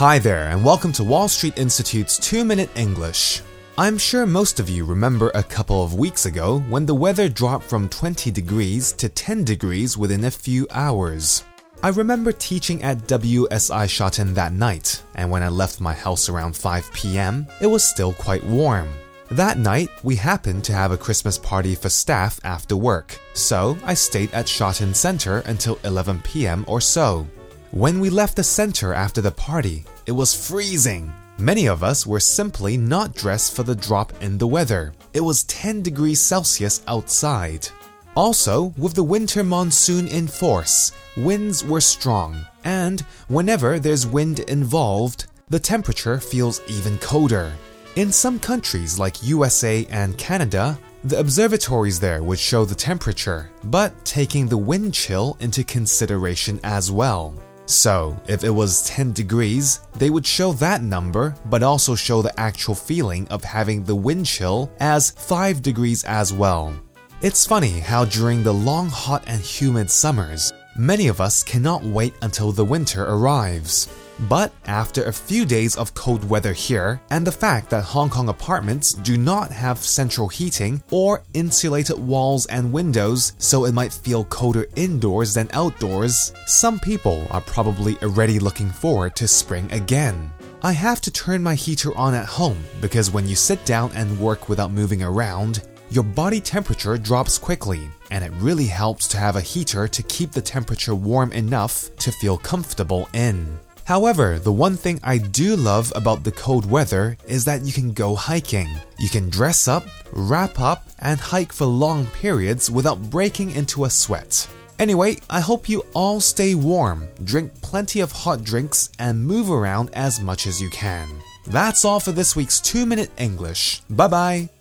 Hi there, and welcome to Wall Street Institute's 2 Minute English. I'm sure most of you remember a couple of weeks ago when the weather dropped from 20 degrees to 10 degrees within a few hours. I remember teaching at WSI Shatin that night, and when I left my house around 5 pm, it was still quite warm. That night, we happened to have a Christmas party for staff after work, so I stayed at Shatin Center until 11 pm or so. When we left the center after the party, it was freezing. Many of us were simply not dressed for the drop in the weather. It was 10 degrees Celsius outside. Also, with the winter monsoon in force, winds were strong, and whenever there's wind involved, the temperature feels even colder. In some countries like USA and Canada, the observatories there would show the temperature, but taking the wind chill into consideration as well. So, if it was 10 degrees, they would show that number, but also show the actual feeling of having the wind chill as 5 degrees as well. It's funny how during the long, hot, and humid summers, many of us cannot wait until the winter arrives. But after a few days of cold weather here, and the fact that Hong Kong apartments do not have central heating or insulated walls and windows, so it might feel colder indoors than outdoors, some people are probably already looking forward to spring again. I have to turn my heater on at home because when you sit down and work without moving around, your body temperature drops quickly, and it really helps to have a heater to keep the temperature warm enough to feel comfortable in. However, the one thing I do love about the cold weather is that you can go hiking. You can dress up, wrap up, and hike for long periods without breaking into a sweat. Anyway, I hope you all stay warm, drink plenty of hot drinks, and move around as much as you can. That's all for this week's 2 Minute English. Bye bye.